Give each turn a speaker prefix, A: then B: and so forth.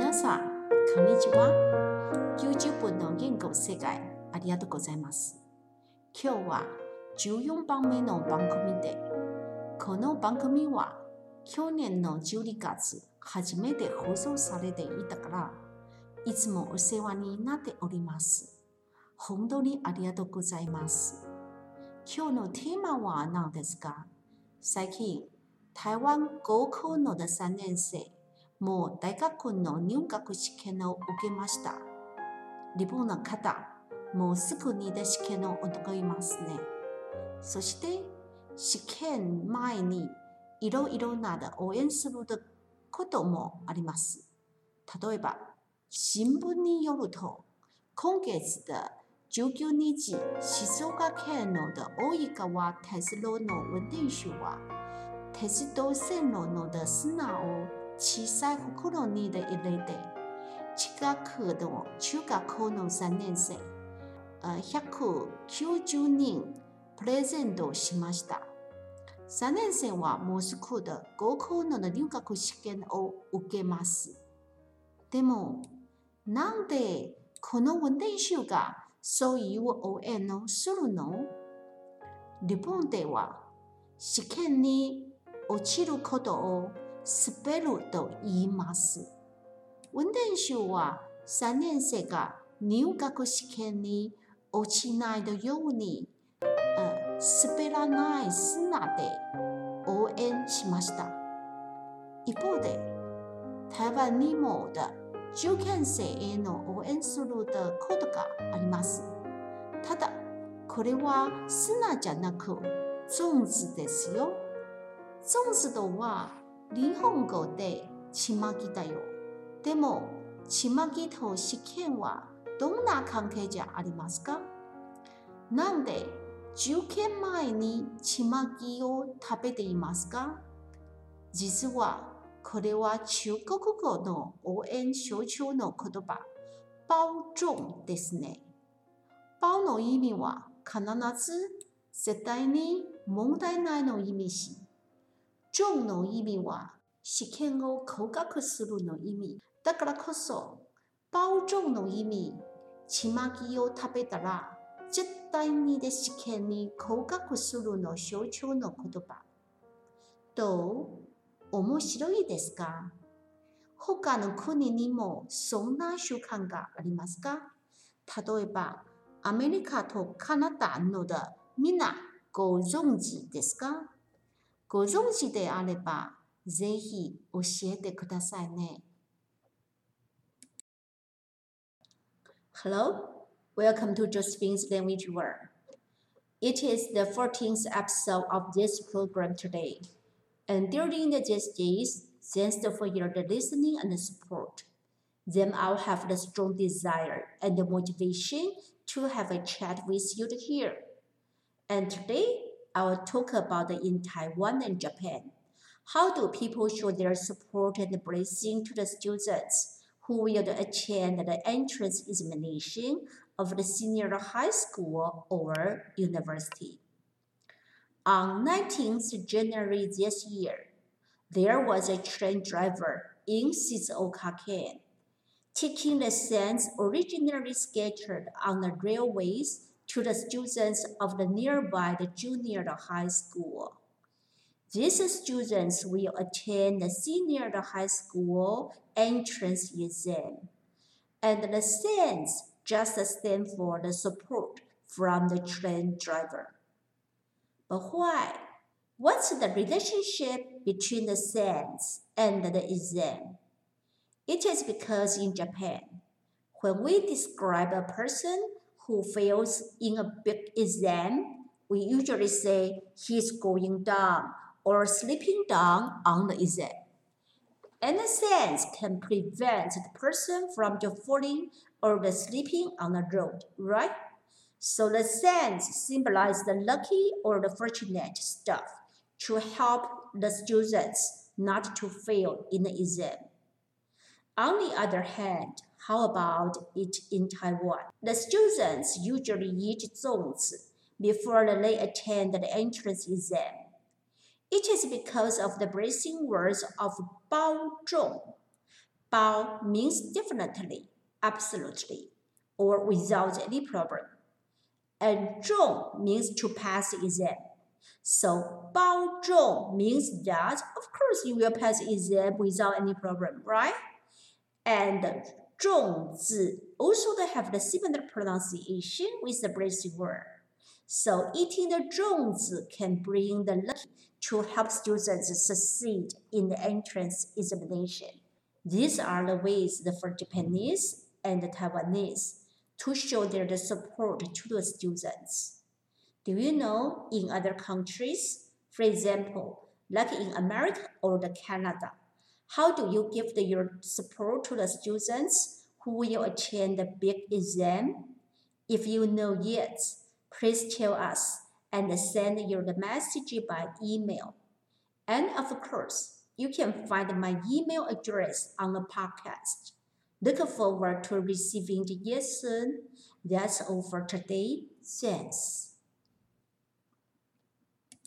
A: 皆さん、こんにちは。YouTube の言語世界、ありがとうございます。今日は14番目の番組で、この番組は去年の12月初めて放送されていたから、いつもお世話になっております。本当にありがとうございます。今日のテーマは何ですか最近、台湾高校の3年生、もう大学の入学試験を受けました。日本の方、もうすぐにで試験を行いますね。そして、試験前にいろいろな応援することもあります。例えば、新聞によると、今月で19日、静岡県の大井川鉄道の運転手は、鉄道線路の砂を小さい袋に入れて、近くの中学校の3年生、190人プレゼントしました。3年生はもうすぐで高校の入学試験を受けます。でも、なんでこの運転手がそういう応援をするの？日本では試験に落ちることを滑ると言います。運転手は3年生が入学試験に落ちないように、滑らない砂で応援しました。一方で、台湾にも受験生への応援することがあります。ただ、これは砂じゃなく、種子ですよ。種子とは日本語でちまきだよ。でも、ちまきと試験はどんな関係じゃありますか？なんで受験前にちまきを食べていますか？実はこれは中国語の応援象徴の言葉、包中ですね。包の意味は必ず絶対に問題ないの意味し、中の意味は試験を合格するの意味。だからこそ、包中の意味、ちまきを食べたら、絶対にで試験に合格するの象徴の言葉。どう？面白いですか？他の国にもそんな習慣がありますか？例えば、アメリカとカナダのでみんなご存知ですか？ご存知であれば、ぜひ教えてくださいね。Hello, welcome to Josephine's Language World. It is the 14th episode of this program today. And during these days, thanks for your listening and support. Then I'll have the strong desire and the motivation to have a chat with you here. And today, I will talk about in Taiwan and Japan. How do people show their support and blessing to the students who will attend the entrance examination of the senior high school or university? On 19th January this year, there was a train driver in Shizuoka taking lessons originally scheduled on the railways to the students of the nearby the junior high school. These students will attend the senior high school entrance exam, and the SENS just stand for the support from the train driver. But why? What's the relationship between the SENS and the exam? It is because in Japan, when we describe a person who fails in a big exam, we usually say he's going down or slipping down on the exam. The sense can prevent the person from just falling or the slipping on the road, right? So the sense symbolizes the lucky or the fortunate stuff to help the students not to fail in the exam. On the other hand, how about it in Taiwan? The students usually eat zongzi before they attend the entrance exam. It is because of the bracing words of Bao Zhong. Bao means definitely, absolutely, or without any problem. And zhong means to pass the exam. So bao zhong means that of course you will pass the exam without any problem, right? And zongzi also they have the similar pronunciation with the British word. So eating the zongzi can bring the luck to help students succeed in the entrance examination. These are the ways for Japanese and Taiwanese to show their support to the students. Do you know in other countries, for example, like in America or the Canada, how do you give the, your support to the students who will attend the big exam? If you know yet, please tell us and send your message by email. And of course, you can find my email address on the podcast. Look forward to receiving the yes soon. That's all for today. Thanks.